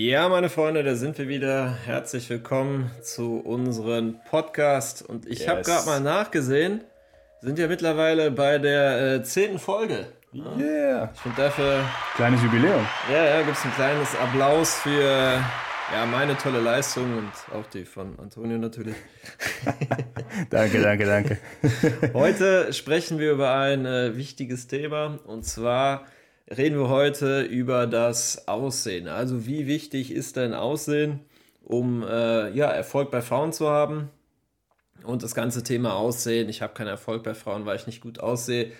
Ja, meine Freunde, da sind wir wieder. Herzlich willkommen zu unserem Podcast. Und ich yes. habe gerade mal nachgesehen, sind ja mittlerweile bei der äh, zehnten Folge. Yeah. Ich finde dafür. Kleines Jubiläum. Ja, ja, gibt es ein kleines Applaus für ja, meine tolle Leistung und auch die von Antonio natürlich. danke, danke, danke. Heute sprechen wir über ein äh, wichtiges Thema und zwar reden wir heute über das Aussehen. Also wie wichtig ist dein Aussehen, um äh, ja, Erfolg bei Frauen zu haben? Und das ganze Thema Aussehen, ich habe keinen Erfolg bei Frauen, weil ich nicht gut aussehe,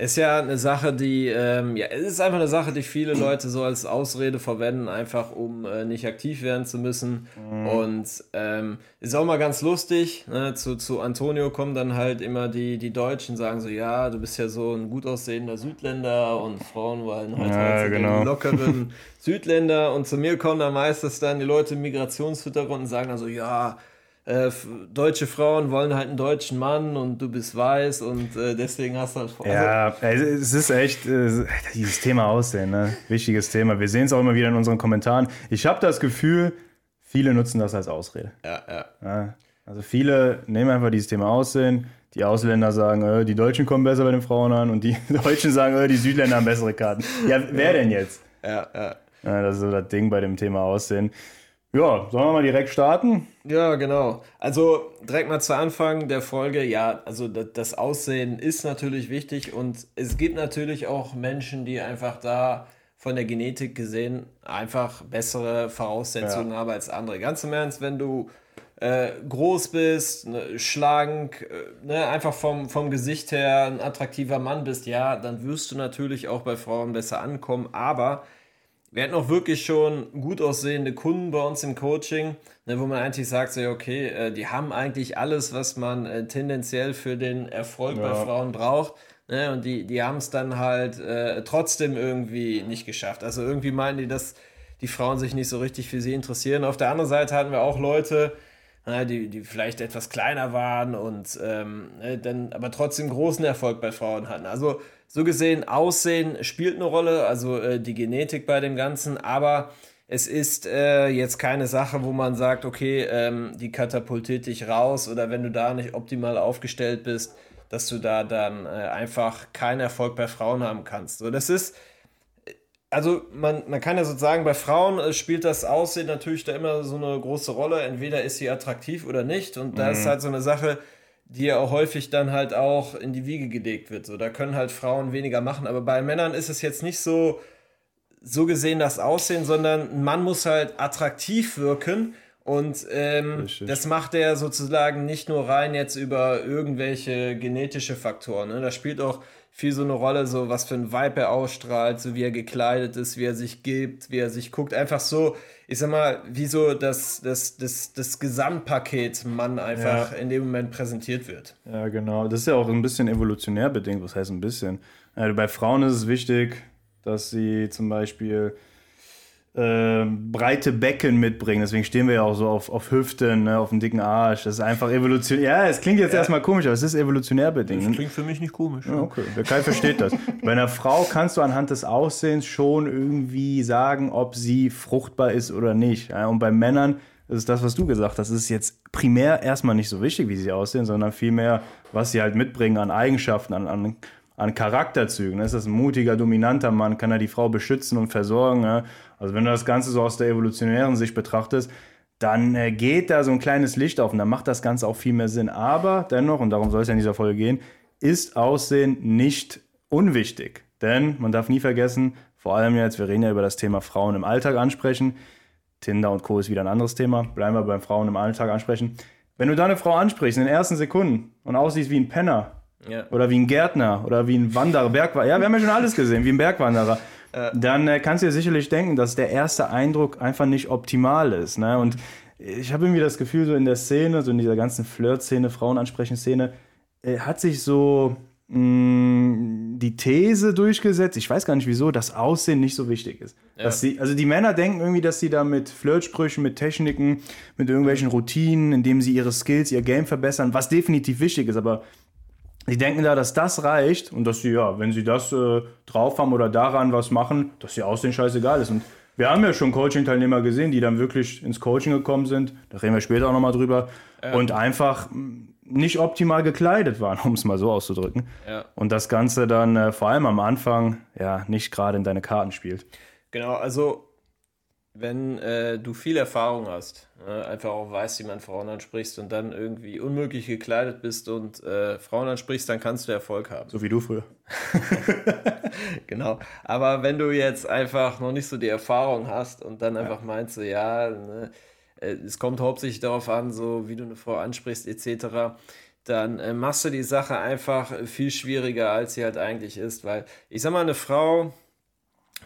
ist ja eine Sache, die, ähm, ja, es ist einfach eine Sache, die viele Leute so als Ausrede verwenden, einfach um äh, nicht aktiv werden zu müssen. Mhm. Und ähm, ist auch mal ganz lustig. Ne? Zu, zu Antonio kommen dann halt immer die, die Deutschen, sagen so, ja, du bist ja so ein gut aussehender Südländer und Frauen wollen halt, ja, halt genau. lockeren Südländer. Und zu mir kommen dann meistens dann die Leute im Migrationshintergrund und sagen dann so, ja, äh, deutsche Frauen wollen halt einen deutschen Mann und du bist weiß und äh, deswegen hast du halt also Ja, es ist echt äh, dieses Thema Aussehen, ne? wichtiges Thema. Wir sehen es auch immer wieder in unseren Kommentaren. Ich habe das Gefühl, viele nutzen das als Ausrede. Ja, ja, ja. Also viele nehmen einfach dieses Thema Aussehen. Die Ausländer sagen, äh, die Deutschen kommen besser bei den Frauen an und die Deutschen sagen, äh, die Südländer haben bessere Karten. Ja, wer denn jetzt? Ja, ja. ja das ist so das Ding bei dem Thema Aussehen. Ja, sollen wir mal direkt starten? Ja, genau. Also direkt mal zu Anfang der Folge. Ja, also das Aussehen ist natürlich wichtig und es gibt natürlich auch Menschen, die einfach da von der Genetik gesehen einfach bessere Voraussetzungen ja. haben als andere. Ganz im Ernst, wenn du äh, groß bist, ne, schlank, äh, ne, einfach vom, vom Gesicht her ein attraktiver Mann bist, ja, dann wirst du natürlich auch bei Frauen besser ankommen. Aber wir hatten auch wirklich schon gut aussehende Kunden bei uns im Coaching, ne, wo man eigentlich sagt, so, okay, äh, die haben eigentlich alles, was man äh, tendenziell für den Erfolg ja. bei Frauen braucht. Ne, und die, die haben es dann halt äh, trotzdem irgendwie nicht geschafft. Also irgendwie meinen die, dass die Frauen sich nicht so richtig für sie interessieren. Auf der anderen Seite hatten wir auch Leute, die, die vielleicht etwas kleiner waren und ähm, ne, dann aber trotzdem großen Erfolg bei Frauen hatten. Also so gesehen, Aussehen spielt eine Rolle, also äh, die Genetik bei dem Ganzen, aber es ist äh, jetzt keine Sache, wo man sagt, okay, ähm, die katapultiert dich raus oder wenn du da nicht optimal aufgestellt bist, dass du da dann äh, einfach keinen Erfolg bei Frauen haben kannst. So, das ist, also man, man kann ja sozusagen, bei Frauen äh, spielt das Aussehen natürlich da immer so eine große Rolle. Entweder ist sie attraktiv oder nicht. Und da mhm. ist halt so eine Sache, die ja häufig dann halt auch in die Wiege gelegt wird. So, da können halt Frauen weniger machen. Aber bei Männern ist es jetzt nicht so, so gesehen das Aussehen, sondern ein Mann muss halt attraktiv wirken. Und ähm, das macht er sozusagen nicht nur rein jetzt über irgendwelche genetische Faktoren. Ne? Da spielt auch viel so eine Rolle, so was für ein Vibe er ausstrahlt, so wie er gekleidet ist, wie er sich gibt, wie er sich guckt. Einfach so, ich sag mal, wie so das, das, das, das Gesamtpaket Mann einfach ja. in dem Moment präsentiert wird. Ja, genau. Das ist ja auch ein bisschen evolutionär bedingt. Was heißt ein bisschen? Also bei Frauen ist es wichtig, dass sie zum Beispiel äh, breite Becken mitbringen. Deswegen stehen wir ja auch so auf, auf Hüften, ne, auf dem dicken Arsch. Das ist einfach evolutionär. Ja, es klingt jetzt ja. erstmal komisch, aber es ist evolutionär bedingt. Das klingt für mich nicht komisch. Ja, okay, der Kai versteht das. Bei einer Frau kannst du anhand des Aussehens schon irgendwie sagen, ob sie fruchtbar ist oder nicht. Ja, und bei Männern ist es das, was du gesagt hast. Es ist jetzt primär erstmal nicht so wichtig, wie sie aussehen, sondern vielmehr, was sie halt mitbringen an Eigenschaften, an, an an Charakterzügen. Ist das ein mutiger, dominanter Mann? Kann er die Frau beschützen und versorgen? Ja? Also wenn du das Ganze so aus der evolutionären Sicht betrachtest, dann äh, geht da so ein kleines Licht auf und dann macht das Ganze auch viel mehr Sinn. Aber dennoch, und darum soll es ja in dieser Folge gehen, ist Aussehen nicht unwichtig. Denn man darf nie vergessen, vor allem jetzt, wir reden ja über das Thema Frauen im Alltag ansprechen. Tinder und Co. ist wieder ein anderes Thema. Bleiben wir beim Frauen im Alltag ansprechen. Wenn du da eine Frau ansprichst in den ersten Sekunden und aussiehst wie ein Penner, ja. Oder wie ein Gärtner oder wie ein Wanderer, Bergwanderer. Ja, wir haben ja schon alles gesehen, wie ein Bergwanderer. Äh. Dann äh, kannst du dir sicherlich denken, dass der erste Eindruck einfach nicht optimal ist. Ne? Und ich habe irgendwie das Gefühl, so in der Szene, so in dieser ganzen Flirt-Szene, Frauenansprechen-Szene, äh, hat sich so mh, mm, die These durchgesetzt, ich weiß gar nicht wieso, dass Aussehen nicht so wichtig ist. Ja. Dass sie, also die Männer denken irgendwie, dass sie da mit Flirtsprüchen, mit Techniken, mit irgendwelchen Routinen, indem sie ihre Skills, ihr Game verbessern, was definitiv wichtig ist, aber die denken da, dass das reicht und dass sie, ja, wenn sie das äh, drauf haben oder daran was machen, dass sie aussehen scheißegal ist. Und Wir haben ja schon Coaching-Teilnehmer gesehen, die dann wirklich ins Coaching gekommen sind. Da reden wir später auch nochmal drüber. Ja. Und einfach nicht optimal gekleidet waren, um es mal so auszudrücken. Ja. Und das Ganze dann äh, vor allem am Anfang ja nicht gerade in deine Karten spielt. Genau, also wenn äh, du viel Erfahrung hast, äh, einfach auch weißt, wie man Frauen ansprichst und dann irgendwie unmöglich gekleidet bist und äh, Frauen ansprichst, dann kannst du Erfolg haben. So wie du früher. genau. Aber wenn du jetzt einfach noch nicht so die Erfahrung hast und dann einfach ja. meinst, so, ja, ne, äh, es kommt hauptsächlich darauf an, so wie du eine Frau ansprichst, etc., dann äh, machst du die Sache einfach viel schwieriger, als sie halt eigentlich ist. Weil ich sag mal, eine Frau,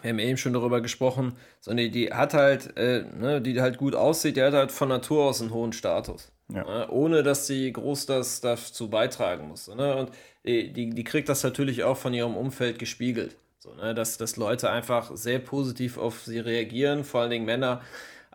wir haben eben schon darüber gesprochen, so eine, die hat halt, äh, ne, die halt gut aussieht, die hat halt von Natur aus einen hohen Status. Ja. Ne, ohne dass sie groß das dazu beitragen muss. Ne? Und die, die, kriegt das natürlich auch von ihrem Umfeld gespiegelt. So, ne? dass, dass Leute einfach sehr positiv auf sie reagieren, vor allen Dingen Männer,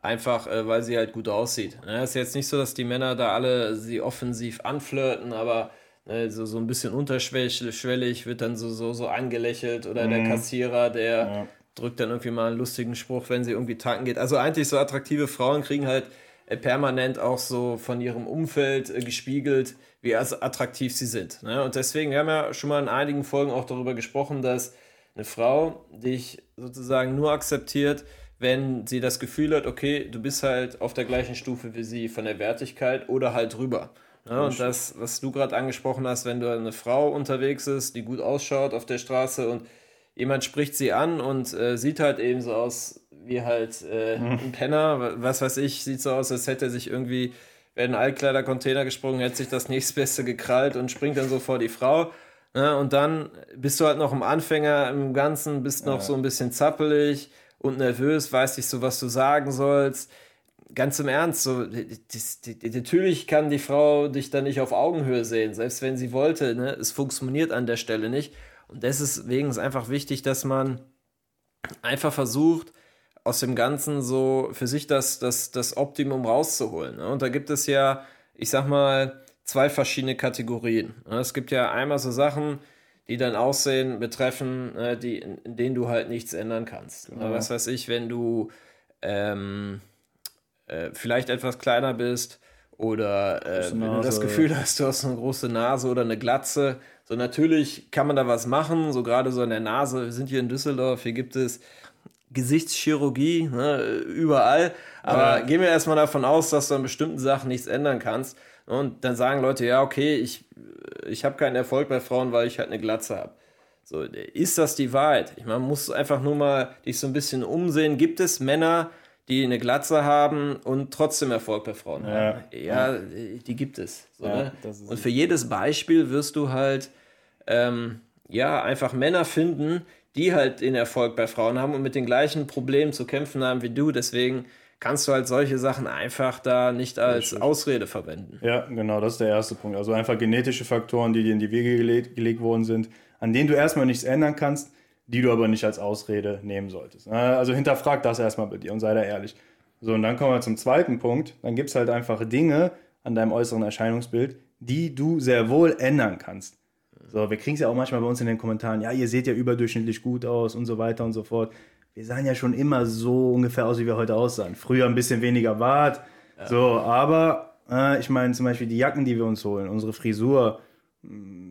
einfach äh, weil sie halt gut aussieht. Es ne? ist jetzt nicht so, dass die Männer da alle sie offensiv anflirten, aber ne, so, so ein bisschen unterschwellig wird dann so, so, so angelächelt oder mhm. der Kassierer, der. Drückt dann irgendwie mal einen lustigen Spruch, wenn sie irgendwie tanken geht. Also eigentlich so attraktive Frauen kriegen halt äh, permanent auch so von ihrem Umfeld äh, gespiegelt, wie attraktiv sie sind. Ne? Und deswegen, wir haben ja schon mal in einigen Folgen auch darüber gesprochen, dass eine Frau dich sozusagen nur akzeptiert, wenn sie das Gefühl hat, okay, du bist halt auf der gleichen Stufe wie sie von der Wertigkeit oder halt drüber. Ja, und das, was du gerade angesprochen hast, wenn du eine Frau unterwegs ist, die gut ausschaut auf der Straße und jemand spricht sie an und äh, sieht halt eben so aus wie halt äh, mhm. ein Penner, was weiß ich, sieht so aus, als hätte er sich irgendwie, wäre ein Altkleider-Container gesprungen, hätte sich das nächstbeste gekrallt und springt dann so vor die Frau. Ja, und dann bist du halt noch ein Anfänger im Ganzen, bist noch ja. so ein bisschen zappelig und nervös, weißt nicht so, was du sagen sollst. Ganz im Ernst, so, das, die, die, natürlich kann die Frau dich da nicht auf Augenhöhe sehen, selbst wenn sie wollte. Ne? Es funktioniert an der Stelle nicht. Und deswegen ist einfach wichtig, dass man einfach versucht, aus dem Ganzen so für sich das, das, das Optimum rauszuholen. Ne? Und da gibt es ja, ich sag mal, zwei verschiedene Kategorien. Ne? Es gibt ja einmal so Sachen, die dein Aussehen betreffen, äh, die, in, in, denen du halt nichts ändern kannst. Genau. Was weiß ich, wenn du ähm, äh, vielleicht etwas kleiner bist oder äh, wenn du das Gefühl hast, du hast eine große Nase oder eine Glatze. So natürlich kann man da was machen, so gerade so an der Nase. Wir sind hier in Düsseldorf, hier gibt es Gesichtschirurgie ne, überall. Aber ja. gehen wir erstmal davon aus, dass du an bestimmten Sachen nichts ändern kannst. Und dann sagen Leute, ja, okay, ich ich habe keinen Erfolg bei Frauen, weil ich halt eine Glatze habe. So, ist das die Wahrheit? Ich meine, man muss einfach nur mal dich so ein bisschen umsehen. Gibt es Männer, die eine Glatze haben und trotzdem Erfolg bei Frauen ja. haben? Ja, die gibt es. So, ne? Und für jedes Beispiel wirst du halt ähm, ja einfach Männer finden, die halt den Erfolg bei Frauen haben und mit den gleichen Problemen zu kämpfen haben wie du. Deswegen kannst du halt solche Sachen einfach da nicht als Ausrede verwenden. Ja, genau, das ist der erste Punkt. Also einfach genetische Faktoren, die dir in die Wege gelegt, gelegt worden sind, an denen du erstmal nichts ändern kannst, die du aber nicht als Ausrede nehmen solltest. Also hinterfrag das erstmal bei dir und sei da ehrlich. So, und dann kommen wir zum zweiten Punkt. Dann gibt es halt einfach Dinge an deinem äußeren Erscheinungsbild, die du sehr wohl ändern kannst. So, wir kriegen es ja auch manchmal bei uns in den Kommentaren, ja, ihr seht ja überdurchschnittlich gut aus und so weiter und so fort wir sahen ja schon immer so ungefähr aus, wie wir heute aussahen. Früher ein bisschen weniger Bart, ja. so, aber äh, ich meine zum Beispiel die Jacken, die wir uns holen, unsere Frisur, mm,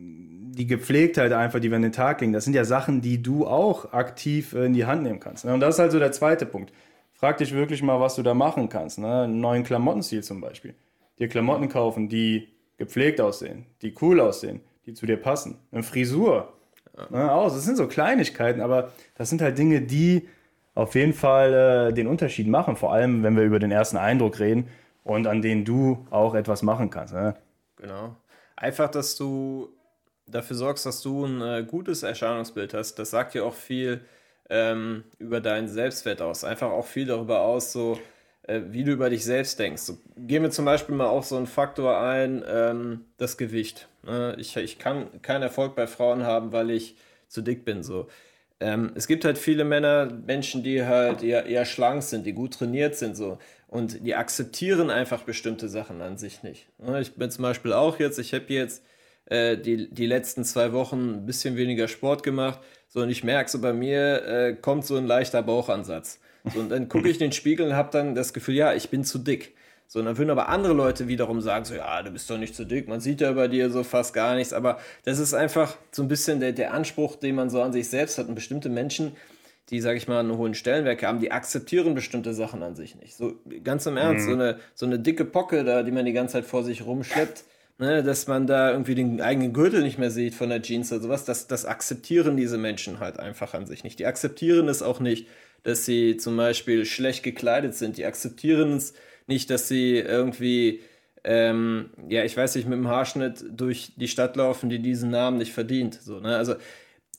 die Gepflegtheit einfach, die wir an den Tag legen, das sind ja Sachen, die du auch aktiv äh, in die Hand nehmen kannst. Ne? Und das ist halt so der zweite Punkt. Frag dich wirklich mal, was du da machen kannst. Ne? Einen neuen Klamottenstil zum Beispiel. Dir Klamotten kaufen, die gepflegt aussehen, die cool aussehen, die zu dir passen. Eine Frisur, Ne, aus. Das sind so Kleinigkeiten, aber das sind halt Dinge, die auf jeden Fall äh, den Unterschied machen. Vor allem, wenn wir über den ersten Eindruck reden und an denen du auch etwas machen kannst. Ne? Genau. Einfach, dass du dafür sorgst, dass du ein äh, gutes Erscheinungsbild hast. Das sagt ja auch viel ähm, über deinen Selbstwert aus. Einfach auch viel darüber aus, so äh, wie du über dich selbst denkst. So, gehen wir zum Beispiel mal auf so einen Faktor ein, ähm, das Gewicht. Ne? Ich, ich kann keinen Erfolg bei Frauen haben, weil ich zu dick bin. So. Ähm, es gibt halt viele Männer, Menschen, die halt eher, eher schlank sind, die gut trainiert sind, so. Und die akzeptieren einfach bestimmte Sachen an sich nicht. Ne? Ich bin zum Beispiel auch jetzt, ich habe jetzt äh, die, die letzten zwei Wochen ein bisschen weniger Sport gemacht. So, und ich merke so, bei mir äh, kommt so ein leichter Bauchansatz. So, und dann gucke ich in den Spiegel und habe dann das Gefühl, ja, ich bin zu dick. So, und dann würden aber andere Leute wiederum sagen, so, ja, du bist doch nicht zu dick, man sieht ja bei dir so fast gar nichts. Aber das ist einfach so ein bisschen der, der Anspruch, den man so an sich selbst hat. Und bestimmte Menschen, die, sage ich mal, einen hohen Stellenwert haben, die akzeptieren bestimmte Sachen an sich nicht. So ganz im Ernst, mhm. so, eine, so eine dicke Pocke da, die man die ganze Zeit vor sich rumschleppt, ne, dass man da irgendwie den eigenen Gürtel nicht mehr sieht von der Jeans oder sowas, das, das akzeptieren diese Menschen halt einfach an sich nicht. Die akzeptieren es auch nicht, dass sie zum Beispiel schlecht gekleidet sind. Die akzeptieren es nicht, dass sie irgendwie, ähm, ja, ich weiß nicht, mit dem Haarschnitt durch die Stadt laufen, die diesen Namen nicht verdient. So, ne? Also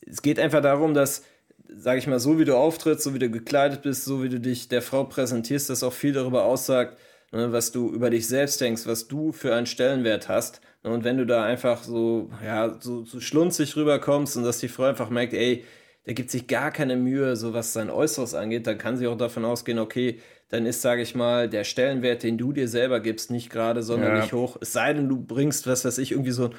es geht einfach darum, dass, sage ich mal, so wie du auftrittst, so wie du gekleidet bist, so wie du dich der Frau präsentierst, das auch viel darüber aussagt, was du über dich selbst denkst, was du für einen Stellenwert hast. Ne? Und wenn du da einfach so, ja, so, so schlunzig rüberkommst und dass die Frau einfach merkt, ey, der gibt sich gar keine Mühe, so was sein Äußeres angeht, dann kann sie auch davon ausgehen, okay, dann ist, sage ich mal, der Stellenwert, den du dir selber gibst, nicht gerade sonderlich ja. hoch. Es sei denn, du bringst, was weiß ich, irgendwie so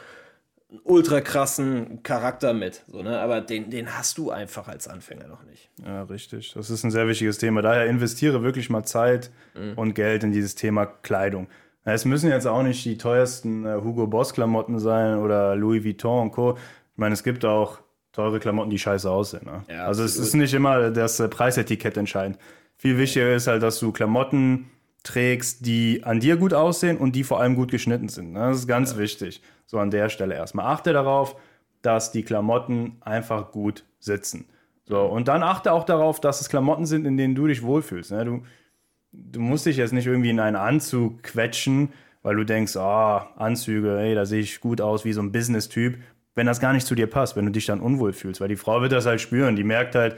ultra krassen Charakter mit. So, ne? Aber den, den hast du einfach als Anfänger noch nicht. Ja, richtig. Das ist ein sehr wichtiges Thema. Daher investiere wirklich mal Zeit mhm. und Geld in dieses Thema Kleidung. Es müssen jetzt auch nicht die teuersten äh, Hugo Boss Klamotten sein oder Louis Vuitton und Co. Ich meine, es gibt auch teure Klamotten, die scheiße aussehen. Ne? Ja, also es ist nicht immer das Preisetikett entscheidend. Viel wichtiger ist halt, dass du Klamotten trägst, die an dir gut aussehen und die vor allem gut geschnitten sind. Ne? Das ist ganz ja. wichtig. So an der Stelle erstmal. Achte darauf, dass die Klamotten einfach gut sitzen. So, und dann achte auch darauf, dass es Klamotten sind, in denen du dich wohlfühlst. Ne? Du, du musst dich jetzt nicht irgendwie in einen Anzug quetschen, weil du denkst, oh, Anzüge, ey, da sehe ich gut aus wie so ein Business-Typ, wenn das gar nicht zu dir passt, wenn du dich dann unwohl fühlst. Weil die Frau wird das halt spüren, die merkt halt,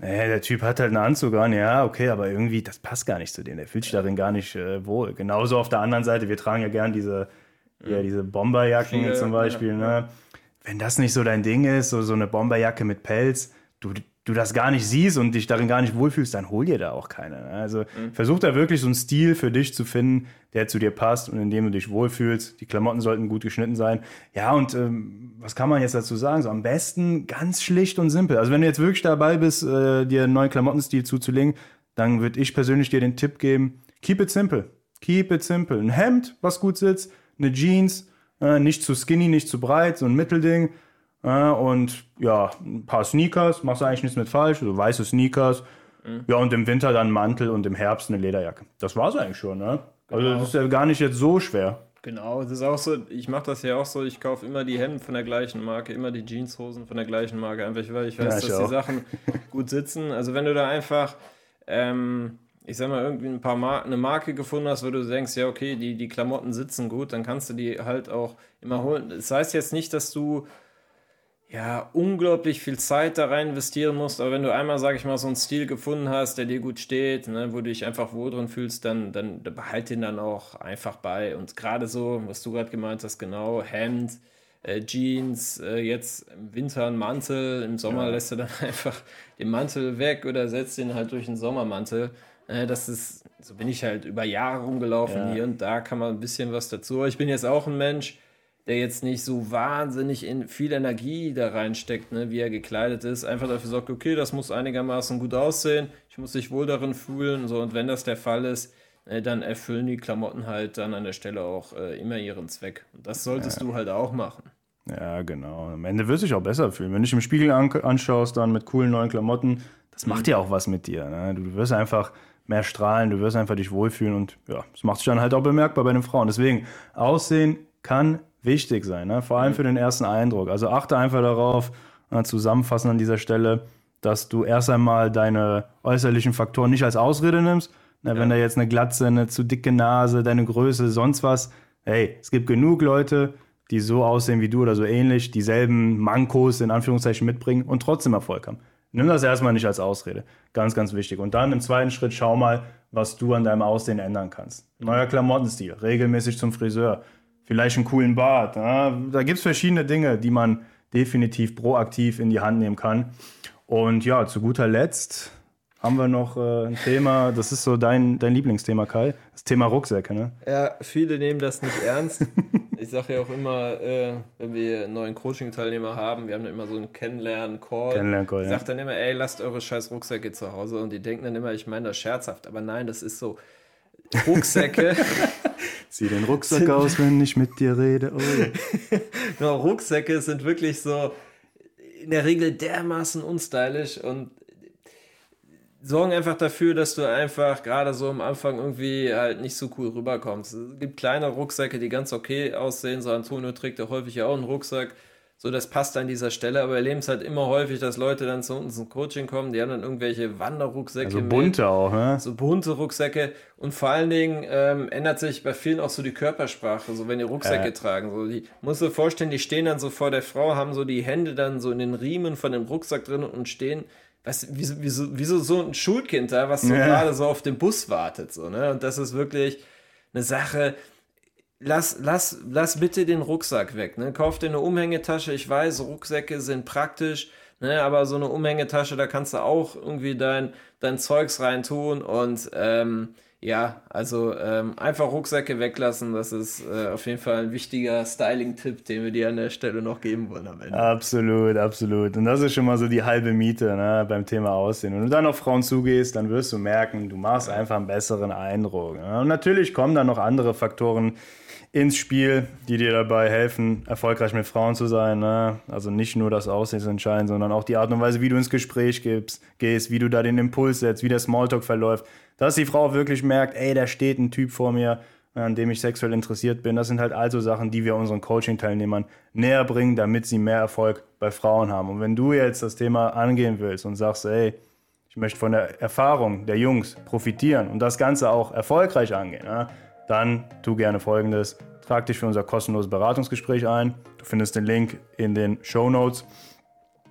äh, der Typ hat halt einen Anzug an, ja, okay, aber irgendwie, das passt gar nicht zu dem. Der fühlt sich darin gar nicht äh, wohl. Genauso auf der anderen Seite, wir tragen ja gern diese, ja, ja diese Bomberjacken Viele, zum Beispiel, ja, ne? Wenn das nicht so dein Ding ist, so, so eine Bomberjacke mit Pelz, du, du das gar nicht siehst und dich darin gar nicht wohlfühlst, dann hol dir da auch keine. Ne? Also mhm. versuch da wirklich so einen Stil für dich zu finden, der zu dir passt und in dem du dich wohlfühlst. Die Klamotten sollten gut geschnitten sein. Ja, und ähm, was kann man jetzt dazu sagen? So am besten ganz schlicht und simpel. Also wenn du jetzt wirklich dabei bist, äh, dir einen neuen Klamottenstil zuzulegen, dann würde ich persönlich dir den Tipp geben, keep it simple. Keep it simple. Ein Hemd, was gut sitzt, eine Jeans, äh, nicht zu skinny, nicht zu breit, so ein Mittelding äh, und ja, ein paar Sneakers, machst du eigentlich nichts mit falsch, also weiße Sneakers. Mhm. Ja, und im Winter dann Mantel und im Herbst eine Lederjacke. Das war es eigentlich schon, ne? Also genau. das ist ja gar nicht jetzt so schwer. Genau, das ist auch so, ich mache das ja auch so, ich kaufe immer die Hemden von der gleichen Marke, immer die Jeanshosen von der gleichen Marke, einfach weil ich weiß, ja, ich dass auch. die Sachen gut sitzen. Also wenn du da einfach, ähm, ich sag mal, irgendwie ein paar Mar eine Marke gefunden hast, wo du denkst, ja, okay, die, die Klamotten sitzen gut, dann kannst du die halt auch immer holen. Das heißt jetzt nicht, dass du ja, unglaublich viel Zeit da rein investieren musst. Aber wenn du einmal, sag ich mal, so einen Stil gefunden hast, der dir gut steht, ne, wo du dich einfach wohl drin fühlst, dann, dann behalt den dann auch einfach bei. Und gerade so, was du gerade gemeint hast, genau, Hemd, äh, Jeans, äh, jetzt im Winter ein Mantel, im Sommer ja. lässt du dann einfach den Mantel weg oder setzt den halt durch einen Sommermantel. Äh, das ist, so bin ich halt über Jahre rumgelaufen. Ja. Hier und da kann man ein bisschen was dazu. Ich bin jetzt auch ein Mensch, der jetzt nicht so wahnsinnig in viel Energie da reinsteckt, ne, wie er gekleidet ist, einfach dafür sorgt, okay, das muss einigermaßen gut aussehen, ich muss mich wohl darin fühlen, so und wenn das der Fall ist, äh, dann erfüllen die Klamotten halt dann an der Stelle auch äh, immer ihren Zweck. Und das solltest ja. du halt auch machen. Ja, genau. Am Ende wirst du dich auch besser fühlen. Wenn du dich im Spiegel an anschaust, dann mit coolen neuen Klamotten, das macht ja auch was mit dir. Ne? Du wirst einfach mehr strahlen, du wirst einfach dich wohlfühlen und ja, das macht sich dann halt auch bemerkbar bei den Frauen. Deswegen, Aussehen kann wichtig sein, ne? vor allem für den ersten Eindruck. Also achte einfach darauf, äh, zusammenfassen an dieser Stelle, dass du erst einmal deine äußerlichen Faktoren nicht als Ausrede nimmst. Na, ja. Wenn da jetzt eine Glatze, eine zu dicke Nase, deine Größe, sonst was. Hey, es gibt genug Leute, die so aussehen wie du oder so ähnlich, dieselben Mankos in Anführungszeichen mitbringen und trotzdem Erfolg haben. Nimm das erstmal nicht als Ausrede. Ganz, ganz wichtig. Und dann im zweiten Schritt schau mal, was du an deinem Aussehen ändern kannst. Neuer Klamottenstil, regelmäßig zum Friseur, vielleicht einen coolen Bart. Ja? Da gibt es verschiedene Dinge, die man definitiv proaktiv in die Hand nehmen kann. Und ja, zu guter Letzt haben wir noch äh, ein Thema, das ist so dein, dein Lieblingsthema, Kai, das Thema Rucksäcke, ne? Ja, viele nehmen das nicht ernst. Ich sage ja auch immer, äh, wenn wir einen neuen Coaching-Teilnehmer haben, wir haben dann immer so einen Kennenlernen-Call. Kennenlernen-Call, Ich sage dann immer, ey, lasst eure scheiß Rucksäcke zu Hause. Und die denken dann immer, ich meine das scherzhaft. Aber nein, das ist so. Rucksäcke, Zieh den Rucksack aus, wenn ich mit dir rede. Oh. genau, Rucksäcke sind wirklich so in der Regel dermaßen unstylisch und sorgen einfach dafür, dass du einfach gerade so am Anfang irgendwie halt nicht so cool rüberkommst. Es gibt kleine Rucksäcke, die ganz okay aussehen. So Antonio trägt ja häufig ja auch einen Rucksack. So, das passt an dieser Stelle, aber wir erleben es halt immer häufig, dass Leute dann zu uns ins Coaching kommen, die haben dann irgendwelche Wanderrucksäcke Also mit. bunte auch, ne? so bunte Rucksäcke und vor allen Dingen ähm, ändert sich bei vielen auch so die Körpersprache, so wenn die Rucksäcke Äh. tragen. So, die musst du dir vorstellen, die stehen dann so vor der Frau, haben so die Hände dann so in den Riemen von dem Rucksack drin und stehen, weißt du, wie, so- wie, so, ein Schulkind da, was so Ja. gerade so auf den Bus wartet. So, ne? Und das ist wirklich eine Sache. Lass, lass, lass bitte den Rucksack weg. Ne? Kauf dir eine Umhängetasche. Ich weiß, Rucksäcke sind praktisch, ne? aber so eine Umhängetasche, da kannst du auch irgendwie dein, dein Zeugs reintun. Und ähm, ja, also ähm, einfach Rucksäcke weglassen. Das ist äh, auf jeden Fall ein wichtiger Styling-Tipp, den wir dir an der Stelle noch geben wollen am Ende. Absolut, absolut. Und das ist schon mal so die halbe Miete ne, beim Thema Aussehen. Wenn du dann auf Frauen zugehst, dann wirst du merken, du machst einfach einen besseren Eindruck. Ne? Und natürlich kommen dann noch andere Faktoren ins Spiel, die dir dabei helfen, erfolgreich mit Frauen zu sein. Ne? Also nicht nur das Aussehen ist entscheidend, sondern auch die Art und Weise, wie du ins Gespräch gibst, gehst, wie du da den Impuls setzt, wie der Smalltalk verläuft. Dass die Frau wirklich merkt, ey, da steht ein Typ vor mir, an dem ich sexuell interessiert bin. Das sind halt also Sachen, die wir unseren Coaching-Teilnehmern näher bringen, damit sie mehr Erfolg bei Frauen haben. Und wenn du jetzt das Thema angehen willst und sagst, ey, ich möchte von der Erfahrung der Jungs profitieren und das Ganze auch erfolgreich angehen, ja, dann tu gerne folgendes. Trag dich für unser kostenloses Beratungsgespräch ein. Du findest den Link in den Show Notes.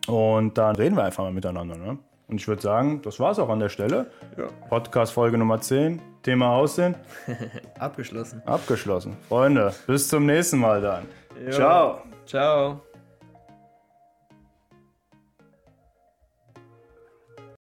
Und dann reden wir einfach mal miteinander. Ne? Und ich würde sagen, das war's auch an der Stelle. Ja. Podcast Folge Nummer 10. Thema Aussehen Abgeschlossen. abgeschlossen. Freunde, bis zum nächsten Mal dann. Ciao. Ciao.